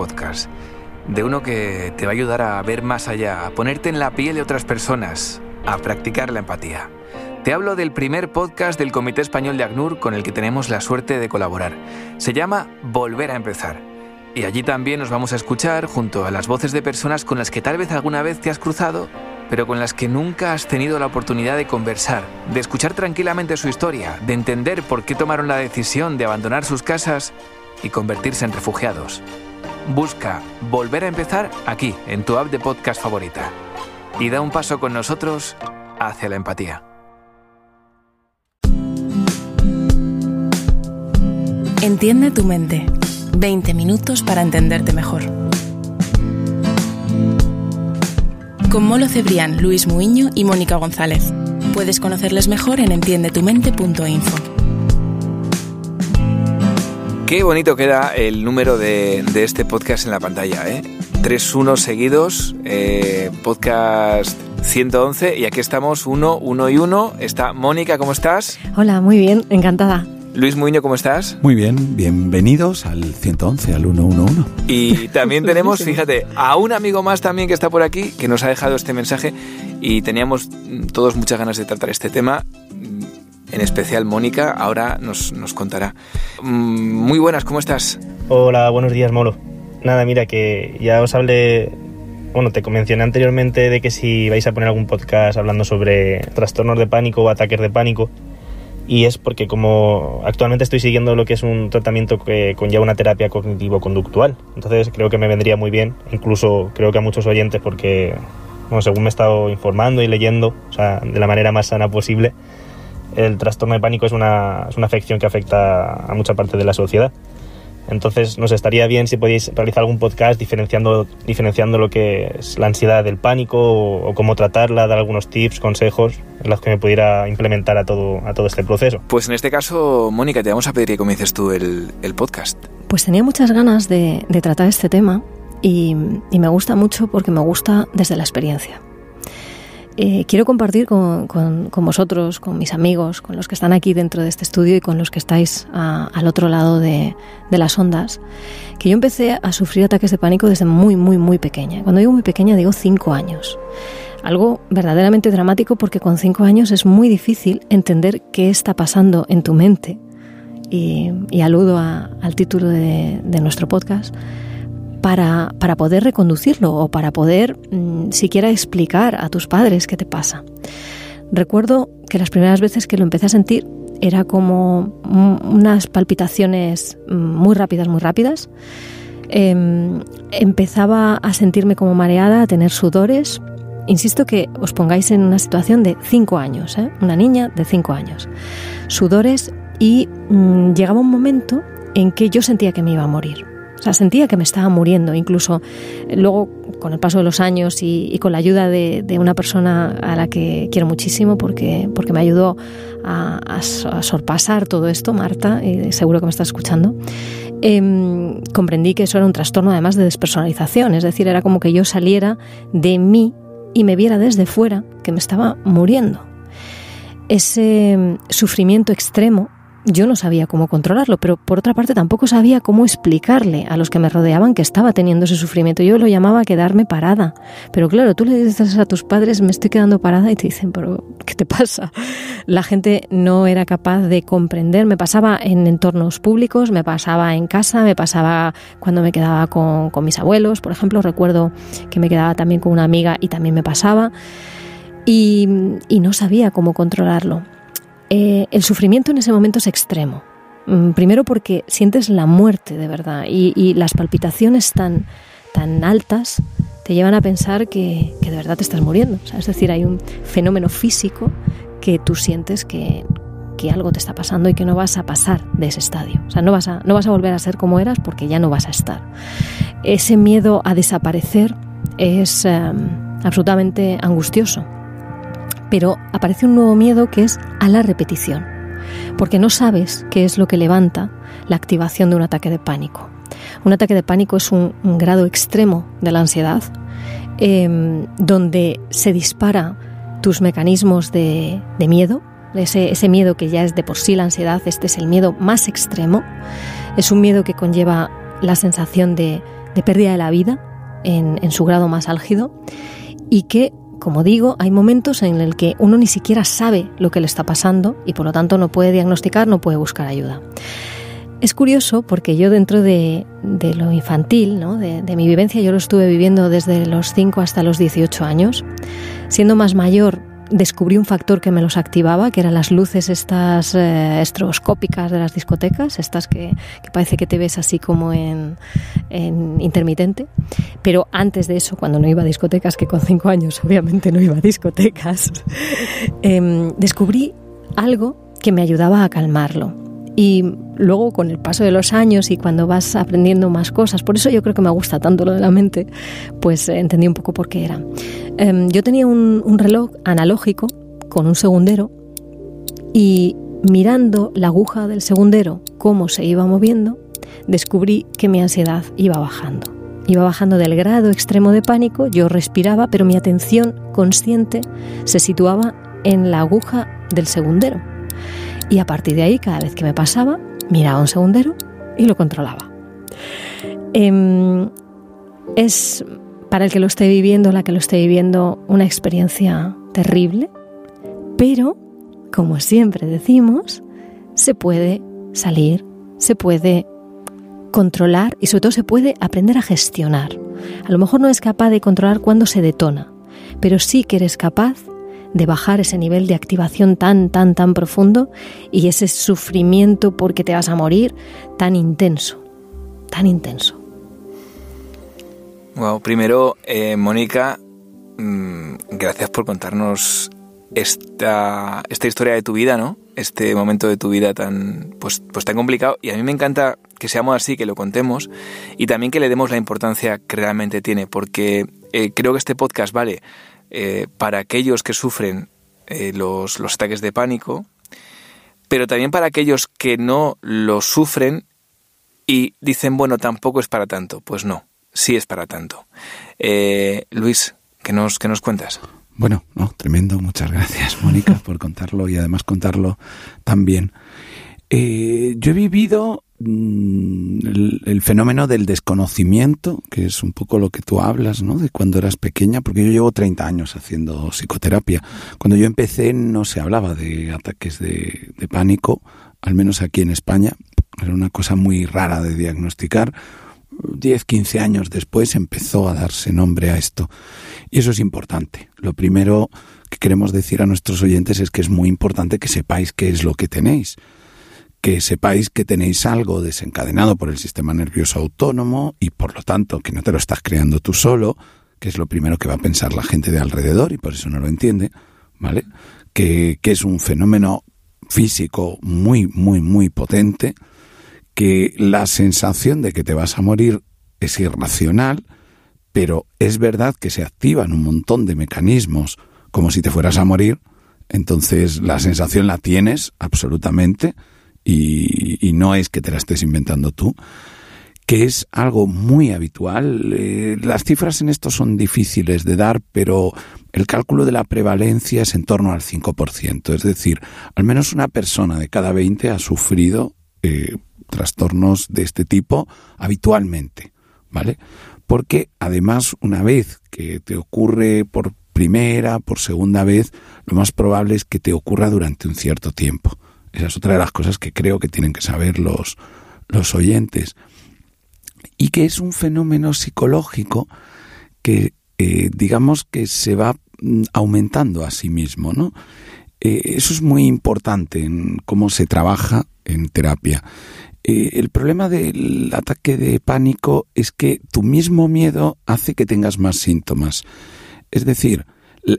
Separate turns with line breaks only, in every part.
podcast, de uno que te va a ayudar a ver más allá, a ponerte en la piel de otras personas, a practicar la empatía. Te hablo del primer podcast del Comité Español de ACNUR con el que tenemos la suerte de colaborar. Se llama Volver a empezar. Y allí también nos vamos a escuchar junto a las voces de personas con las que tal vez alguna vez te has cruzado, pero con las que nunca has tenido la oportunidad de conversar, de escuchar tranquilamente su historia, de entender por qué tomaron la decisión de abandonar sus casas y convertirse en refugiados. Busca Volver a empezar aquí, en tu app de podcast favorita. Y da un paso con nosotros hacia la empatía.
Entiende tu mente. 20 minutos para entenderte mejor. Con Molo Cebrián, Luis Muiño y Mónica González. Puedes conocerles mejor en entiendetumente.info.
Qué bonito queda el número de, de este podcast en la pantalla, ¿eh? 3-1 seguidos, eh, podcast 111 y aquí estamos, 1, 1 y 1. Está Mónica, ¿cómo estás?
Hola, muy bien, encantada.
Luis Muñoz, ¿cómo estás?
Muy bien, bienvenidos al 111, al 111.
Y también tenemos, fíjate, a un amigo más también que está por aquí, que nos ha dejado este mensaje y teníamos todos muchas ganas de tratar este tema. En especial Mónica, ahora nos, nos contará. Mm, muy buenas, ¿cómo estás?
Hola, buenos días, Molo. Nada, mira, que ya os hablé, bueno, te mencioné anteriormente de que si vais a poner algún podcast hablando sobre trastornos de pánico o ataques de pánico, y es porque como actualmente estoy siguiendo lo que es un tratamiento que conlleva una terapia cognitivo-conductual, entonces creo que me vendría muy bien, incluso creo que a muchos oyentes porque, bueno, según me he estado informando y leyendo, o sea, de la manera más sana posible, el trastorno de pánico es una, es una afección que afecta a mucha parte de la sociedad. Entonces nos estaría bien si podéis realizar algún podcast diferenciando, diferenciando lo que es la ansiedad del pánico o, o, cómo tratarla, dar algunos tips, consejos en los que me pudiera implementar a todo, a todo este proceso.
Pues en este caso, Mónica, te vamos a pedir que comiences tú el, el podcast.
Pues tenía muchas ganas de, de tratar este tema y, y me gusta mucho porque me gusta desde la experiencia. Eh, quiero compartir con, con, vosotros, con mis amigos, con los que están aquí dentro de este estudio y con los que estáis a, al otro lado de, las ondas, que yo empecé a sufrir ataques de pánico desde muy, muy, muy pequeña. Cuando digo muy pequeña digo cinco años. Algo verdaderamente dramático porque con cinco años es muy difícil entender qué está pasando en tu mente. Y, aludo a, al título de nuestro podcast para, para, poder reconducirlo o para poder mmm, siquiera explicar a tus padres qué te pasa. Recuerdo que las primeras veces que lo empecé a sentir era como unas palpitaciones muy rápidas, muy rápidas. Eh, empezaba a sentirme como mareada, a tener sudores. Insisto que os pongáis en una situación de 5 años, ¿eh? una niña de 5 años. Sudores y mmm, llegaba un momento en que yo sentía que me iba a morir. O sea, sentía que me estaba muriendo. Incluso luego, con el paso de los años y, con la ayuda de, una persona a la que quiero muchísimo porque, porque me ayudó a, a, sorpasar todo esto, Marta, y seguro que me está escuchando, eh, comprendí que eso era un trastorno además de despersonalización. Es decir, era como que yo saliera de mí y me viera desde fuera que me estaba muriendo. Ese sufrimiento extremo yo no sabía cómo controlarlo, pero por otra parte tampoco sabía cómo explicarle a los que me rodeaban que estaba teniendo ese sufrimiento. Yo lo llamaba quedarme parada. Pero claro, tú le dices a tus padres, me estoy quedando parada y te dicen, pero ¿qué te pasa? La gente no era capaz de comprender. Me pasaba en entornos públicos, me pasaba en casa, me pasaba cuando me quedaba con, con mis abuelos, por ejemplo. Recuerdo que me quedaba también con una amiga y también me pasaba. Y, y no sabía cómo controlarlo eh, el sufrimiento en ese momento es extremo. Mm, primero porque sientes la muerte de verdad y, las palpitaciones tan, tan altas te llevan a pensar que, de verdad te estás muriendo. Es decir, hay un fenómeno físico que tú sientes que, algo te está pasando y que no vas a pasar de ese estadio. O sea, no vas, a, no vas a volver a ser como eras porque ya no vas a estar. Ese miedo a desaparecer es um, absolutamente angustioso pero aparece un nuevo miedo que es a la repetición, porque no sabes qué es lo que levanta la activación de un ataque de pánico. Un ataque de pánico es un, grado extremo de la ansiedad, eh, donde se dispara tus mecanismos de, miedo, ese, miedo que ya es de por sí la ansiedad, este es el miedo más extremo, es un miedo que conlleva la sensación de, de pérdida de la vida en su grado más álgido y que como digo, hay momentos en el que uno ni siquiera sabe lo que le está pasando y por lo tanto no puede diagnosticar, no puede buscar ayuda. Es curioso porque yo dentro de, lo infantil, de, de, mi vivencia, yo lo estuve viviendo desde los 5 hasta los 18 años. Siendo más mayor, descubrí un factor que me los activaba, que eran las luces estas eh, estroboscópicas de las discotecas, estas que, parece que te ves así como en, intermitente. Pero antes de eso, cuando no iba a discotecas, que con cinco años obviamente no iba a discotecas, em, descubrí algo que me ayudaba a calmarlo. Y luego con el paso de los años y cuando vas aprendiendo más cosas, por eso yo creo que me gusta tanto lo de la mente, pues eh, entendí un poco por qué era. Em, yo tenía un, un reloj analógico con un segundero y mirando la aguja del segundero, cómo se iba moviendo, descubrí que mi ansiedad iba bajando. Iba bajando del grado extremo de pánico, yo respiraba, pero mi atención consciente se situaba en la aguja del segundero y a partir de ahí, cada vez que me pasaba, miraba un segundero y lo controlaba. Em, es para el que lo esté viviendo, la que lo esté viviendo, una experiencia terrible, pero, como siempre decimos, se puede salir, se puede controlar y sobre todo se puede aprender a gestionar. A lo mejor no es capaz de controlar cuando se detona, pero sí que eres capaz de bajar ese nivel de activación tan, tan, tan profundo y ese sufrimiento porque te vas a morir tan intenso, tan intenso.
Wow, primero, eh, Mónica, mm, gracias por contarnos esta, esta historia de tu vida, ¿no? Este momento de tu vida tan, pues, pues tan complicado. Y a mí me encanta que seamos así, que lo contemos y también que le demos la importancia que realmente tiene, porque eh, creo que este podcast vale eh, para aquellos que sufren eh, los, los ataques de pánico, pero también para aquellos que no lo sufren y dicen, bueno, tampoco es para tanto. Pues no, sí es para tanto. Eh, Luis, ¿qué nos, qué nos cuentas?
Bueno, no, tremendo. Muchas gracias, Mónica, por contarlo y además contarlo tan bien. Yo he vivido Mm, el, fenómeno del desconocimiento, que es un poco lo que tú hablas, ¿no? De cuando eras pequeña, porque yo llevo 30 años haciendo psicoterapia. Cuando yo empecé no se hablaba de ataques de, de pánico, al menos aquí en España. Era una cosa muy rara de diagnosticar. 10, 15 años después empezó a darse nombre a esto. Y eso es importante. Lo primero que queremos decir a nuestros oyentes es que es muy importante que sepáis qué es lo que tenéis que sepáis que tenéis algo desencadenado por el sistema nervioso autónomo y por lo tanto que no te lo estás creando tú solo, que es lo primero que va a pensar la gente de alrededor y por eso no lo entiende, ¿vale? Que, que es un fenómeno físico muy, muy, muy potente, que la sensación de que te vas a morir es irracional, pero es verdad que se activan un montón de mecanismos como si te fueras a morir, entonces la sensación la tienes absolutamente, y, no es que te la estés inventando tú, que es algo muy habitual. Eh, las cifras en esto son difíciles de dar, pero el cálculo de la prevalencia es en torno al 5%, es decir, al menos una persona de cada 20 ha sufrido eh, trastornos de este tipo habitualmente, ¿vale? Porque además una vez que te ocurre por primera, por segunda vez, lo más probable es que te ocurra durante un cierto tiempo. Esa es otra de las cosas que creo que tienen que saber los, los oyentes. Y que es un fenómeno psicológico que, eh, digamos, que se va mm, aumentando a sí mismo, ¿no? Eh, eso es muy importante en cómo se trabaja en terapia. Eh, el problema del ataque de pánico es que tu mismo miedo hace que tengas más síntomas. Es decir,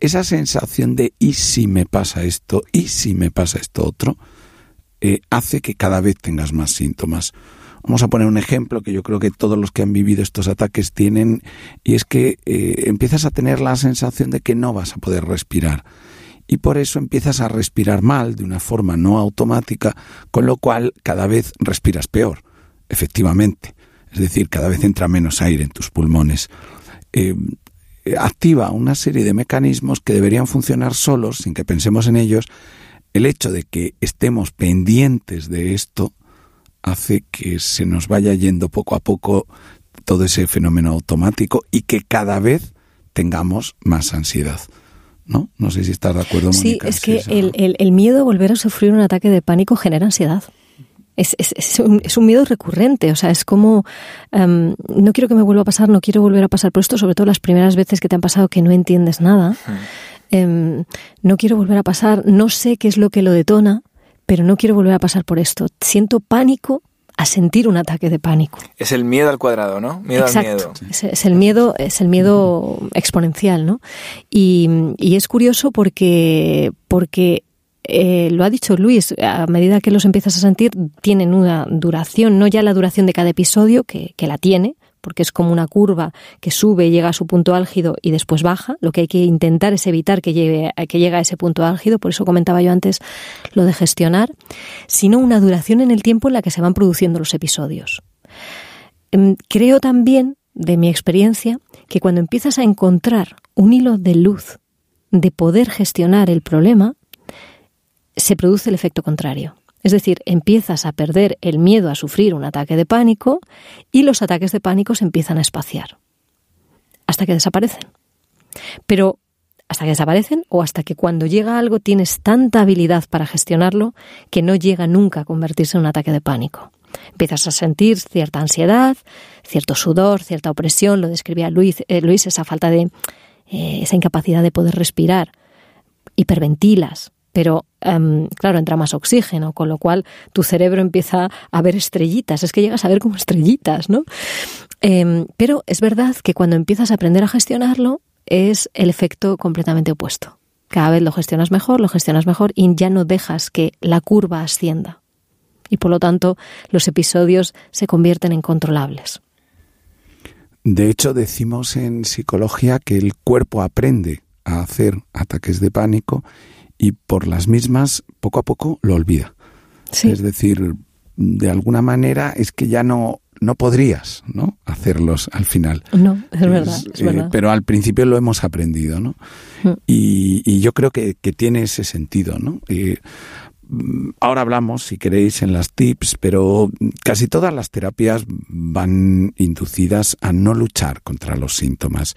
esa sensación de ¿y si me pasa esto? ¿y si me pasa esto otro? Eh, hace que cada vez tengas más síntomas. Vamos a poner un ejemplo que yo creo que todos los que han vivido estos ataques tienen, y es que eh, empiezas a tener la sensación de que no vas a poder respirar. Y por eso empiezas a respirar mal, de una forma no automática, con lo cual cada vez respiras peor, efectivamente. Es decir, cada vez entra menos aire en tus pulmones. Eh, activa una serie de mecanismos que deberían funcionar solos, sin que pensemos en ellos, el hecho de que estemos pendientes de esto hace que se nos vaya yendo poco a poco todo ese fenómeno automático y que cada vez tengamos más ansiedad. ¿No? No sé si estás de acuerdo,
Sí,
Mónica,
es
si
que el- el miedo a volver a sufrir un ataque de pánico genera ansiedad. Es, es- es un, es un miedo recurrente, o sea, es como, em, no quiero que me vuelva a pasar, no quiero volver a pasar por esto, sobre todo las primeras veces que te han pasado que no entiendes nada. Em, no quiero volver a pasar, no sé qué es lo que lo detona, pero no quiero volver a pasar por esto. Siento pánico a sentir un ataque de pánico.
Es el miedo al cuadrado, ¿no? Miedo al miedo.
Es, es el miedo, es el miedo exponencial, ¿no? Y, y es curioso porque, porque eh, lo ha dicho Luis, a medida que los empiezas a sentir, tienen una duración, no ya la duración de cada episodio, que, que la tiene, porque es como una curva que sube, llega a su punto álgido y después baja. Lo que hay que intentar es evitar que llegue, que llegue a ese punto álgido, por eso comentaba yo antes lo de gestionar, sino una duración en el tiempo en la que se van produciendo los episodios. Em, Creo también, de mi experiencia, que cuando empiezas a encontrar un hilo de luz de poder gestionar el problema, se produce el efecto contrario. Es decir, empiezas a perder el miedo a sufrir un ataque de pánico y los ataques de pánico se empiezan a espaciar hasta que desaparecen. Pero hasta que desaparecen o hasta que cuando llega algo tienes tanta habilidad para gestionarlo que no llega nunca a convertirse en un ataque de pánico. Empiezas a sentir cierta ansiedad, cierto sudor, cierta opresión, lo describía Luis, eh, Luis esa falta de, eh, esa incapacidad de poder respirar, hiperventilas, pero em, claro, entra más oxígeno, con lo cual tu cerebro empieza a ver estrellitas, es que llegas a ver como estrellitas, ¿no? Em, pero es verdad que cuando empiezas a aprender a gestionarlo es el efecto completamente opuesto. Cada vez lo gestionas mejor, lo gestionas mejor y ya no dejas que la curva ascienda. Y por lo tanto los episodios se convierten en controlables.
De hecho, decimos en psicología que el cuerpo aprende a hacer ataques de pánico y por las mismas, poco a poco, lo olvida.
Sí.
Es decir, de alguna manera es que ya no, no podrías ¿no? hacerlos al final.
No, es verdad, es
eh,
verdad.
pero al principio lo hemos aprendido, ¿no?
Mm.
Y, y yo creo que, que tiene ese sentido, ¿no? Eh, mm, ahora hablamos, si queréis, en las tips, pero casi todas las terapias van inducidas a no luchar contra los síntomas.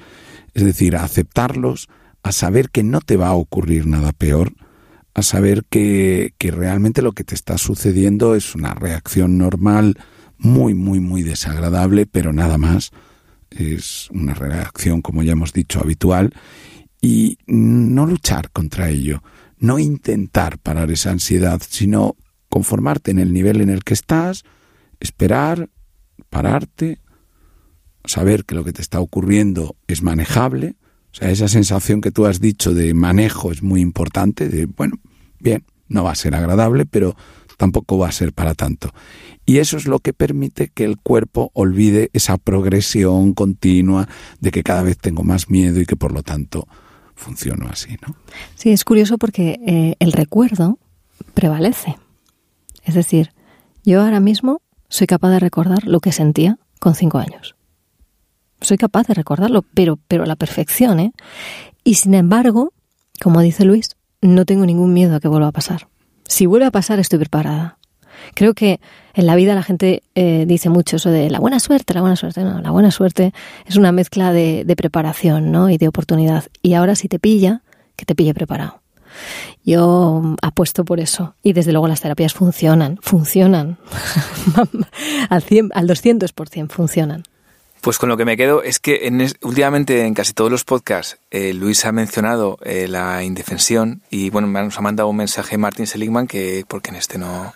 Es decir, a aceptarlos, a saber que no te va a ocurrir nada peor, a saber que, que realmente lo que te está sucediendo es una reacción normal, muy, muy, muy desagradable, pero nada más. Es una reacción, como ya hemos dicho, habitual. Y no luchar contra ello, no intentar parar esa ansiedad, sino conformarte en el nivel en el que estás, esperar, pararte, saber que lo que te está ocurriendo es manejable. Sea, esa sensación que tú has dicho de manejo es muy importante, de, bueno, bien, no va a ser agradable, pero tampoco va a ser para tanto. Y eso es lo que permite que el cuerpo olvide esa progresión continua de que cada vez tengo más miedo y que por lo tanto funciono así, ¿no?
Sí, es curioso porque eh, el recuerdo prevalece. Es decir, yo ahora mismo soy capaz de recordar lo que sentía con cinco años. Soy capaz de recordarlo, pero, pero a la perfección, ¿eh? Y sin embargo, como dice Luis, no tengo ningún miedo a que vuelva a pasar. Si vuelve a pasar, estoy preparada. Creo que en la vida la gente eh, dice mucho eso de la buena suerte, la buena suerte. No, la buena suerte es una mezcla de, preparación ¿no? y de oportunidad. Y ahora si te pilla, que te pille preparado. Yo apuesto por eso. Y desde luego las terapias funcionan, funcionan. al, 100, al 200% funcionan.
Pues con lo que me quedo es que en últimamente en casi todos los podcasts eh, Luis ha mencionado eh, la indefensión y bueno, nos ha mandado un mensaje Martin Seligman que porque en este no,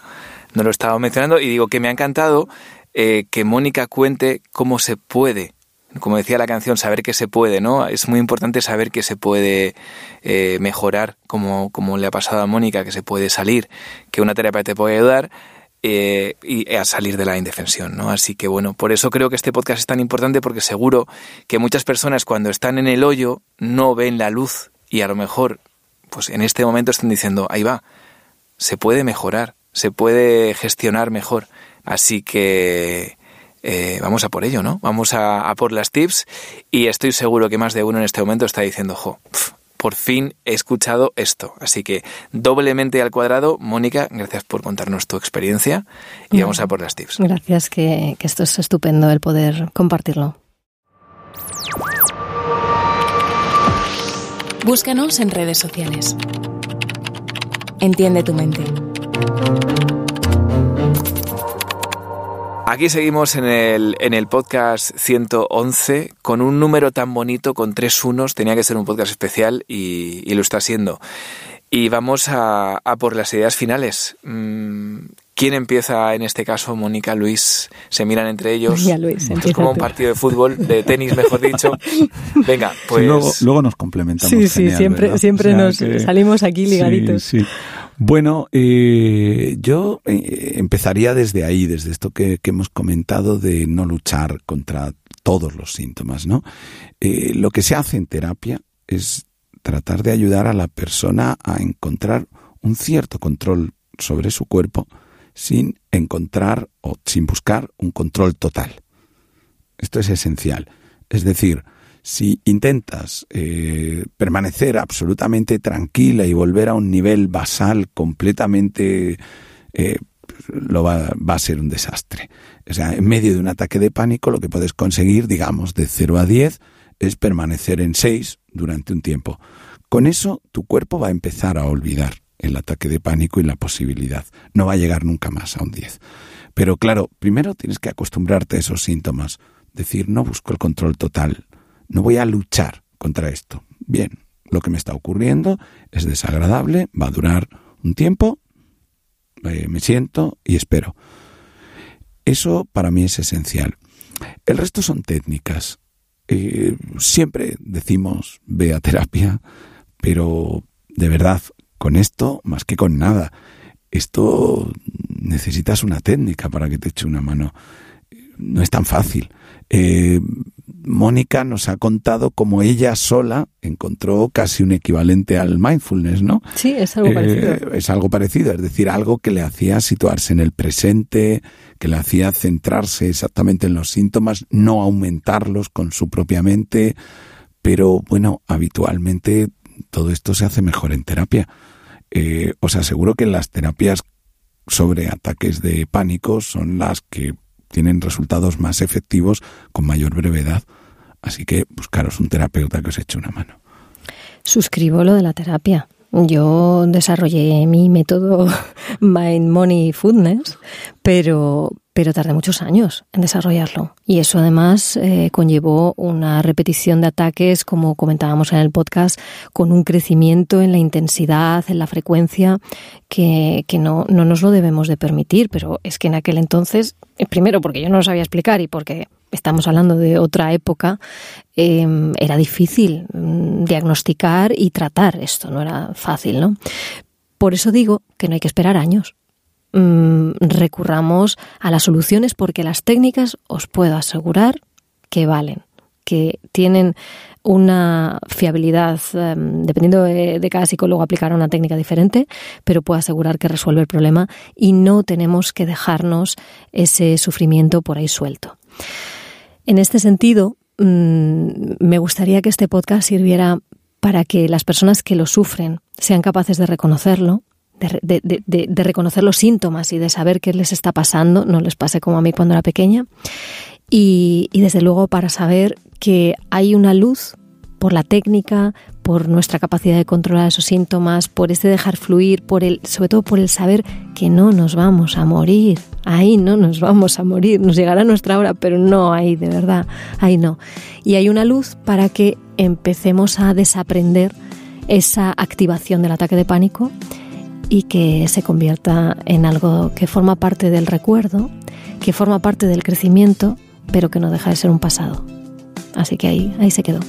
no lo estaba mencionando y digo que me ha encantado eh, que Mónica cuente cómo se puede, como decía la canción, saber que se puede, ¿no? Es muy importante saber que se puede eh, mejorar, como, como le ha pasado a Mónica, que se puede salir, que una terapia te puede ayudar eh, y a salir de la indefensión, ¿no? Así que bueno, por eso creo que este podcast es tan importante porque seguro que muchas personas cuando están en el hoyo no ven la luz y a lo mejor, pues en este momento están diciendo, ahí va, se puede mejorar, se puede gestionar mejor. Así que eh, vamos a por ello, ¿no? Vamos a, por las tips y estoy seguro que más de uno en este momento está diciendo, jo, pf, por fin he escuchado esto. Así que doblemente al cuadrado, Mónica, gracias por contarnos tu experiencia y vamos a por las tips.
Gracias, que, que esto es estupendo el poder compartirlo.
Búscanos en redes sociales. Entiende tu mente.
Aquí seguimos en el, en el podcast 111 con un número tan bonito, con tres unos. Tenía que ser un podcast especial y, lo está siendo. Y vamos a, a, por las ideas finales. ¿Quién empieza en este caso? Mónica, Luis, se miran entre ellos.
Ya, Luis,
es como un partido de fútbol, de tenis, mejor dicho. Venga, pues.
Sí, luego, luego, nos complementamos.
Sí, sí,
genial,
siempre,
¿verdad?
siempre
O sea
nos
que-
salimos aquí ligaditos.
Sí, sí. Bueno, eh, yo eh, empezaría desde ahí, desde esto que, que hemos comentado de no luchar contra todos los síntomas, ¿no? Eh, lo que se hace en terapia es tratar de ayudar a la persona a encontrar un cierto control sobre su cuerpo sin encontrar o sin buscar un control total. Esto es esencial. Es decir, si intentas eh, permanecer absolutamente tranquila y volver a un nivel basal completamente, eh, lo va, va a ser un desastre. O sea, en medio de un ataque de pánico, lo que puedes conseguir, digamos, de 0 a 10, es permanecer en 6 durante un tiempo. Con eso, tu cuerpo va a empezar a olvidar el ataque de pánico y la posibilidad. No va a llegar nunca más a un 10. Pero claro, primero tienes que acostumbrarte a esos síntomas. Decir, no busco el control total, no voy a luchar contra esto. Bien, lo que me está ocurriendo es desagradable, va a durar un tiempo, eh, me siento y espero. Eso para mí es esencial. El resto son técnicas. Eh, siempre decimos ve a terapia, pero de verdad, con esto más que con nada. Esto necesitas una técnica para que te eche una mano. No es tan fácil. Eh, Mónica nos ha contado cómo ella sola encontró casi un equivalente al mindfulness, ¿no?
Sí, es algo
Eh,
parecido.
es algo parecido, es decir, algo que le hacía situarse en el presente, que le hacía centrarse exactamente en los síntomas, no aumentarlos con su propia mente, pero bueno, habitualmente todo esto se hace mejor en terapia. Eh, os aseguro que las terapias sobre ataques de pánico son las que tienen resultados más efectivos con mayor brevedad. Así que buscaros un terapeuta que os eche una mano.
Suscribo lo de la terapia. Yo desarrollé mi método Mind Money Foodness, pero, pero tardé muchos años en desarrollarlo. Y eso además eh, conllevó una repetición de ataques, como comentábamos en el podcast, con un crecimiento en la intensidad, en la frecuencia, que, que no, no nos lo debemos de permitir. Pero es que en aquel entonces, eh, primero porque yo no lo sabía explicar y porque estamos hablando de otra época, eh, era difícil mm, diagnosticar y tratar esto, no era fácil, ¿no? Por eso digo que no hay que esperar años. Mm, recurramos a las soluciones porque las técnicas os puedo asegurar que valen, que tienen una fiabilidad, eh, dependiendo de, cada psicólogo aplicará una técnica diferente, pero puedo asegurar que resuelve el problema y no tenemos que dejarnos ese sufrimiento por ahí suelto. En este sentido, mmm, me gustaría que este podcast sirviera para que las personas que lo sufren sean capaces de reconocerlo, de, reconocer los síntomas y de saber qué les está pasando, no les pase como a mí cuando era pequeña, y, desde luego para saber que hay una luz por la técnica, por nuestra capacidad de controlar esos síntomas, por este dejar fluir, por el, sobre todo por el saber que no nos vamos a morir. Ahí no nos vamos a morir, nos llegará nuestra hora, pero no ahí, de verdad, ahí no. Y hay una luz para que empecemos a desaprender esa activación del ataque de pánico y que se convierta en algo que forma parte del recuerdo, que forma parte del crecimiento, pero que no deja de ser un pasado. Así que ahí, ahí se quedó.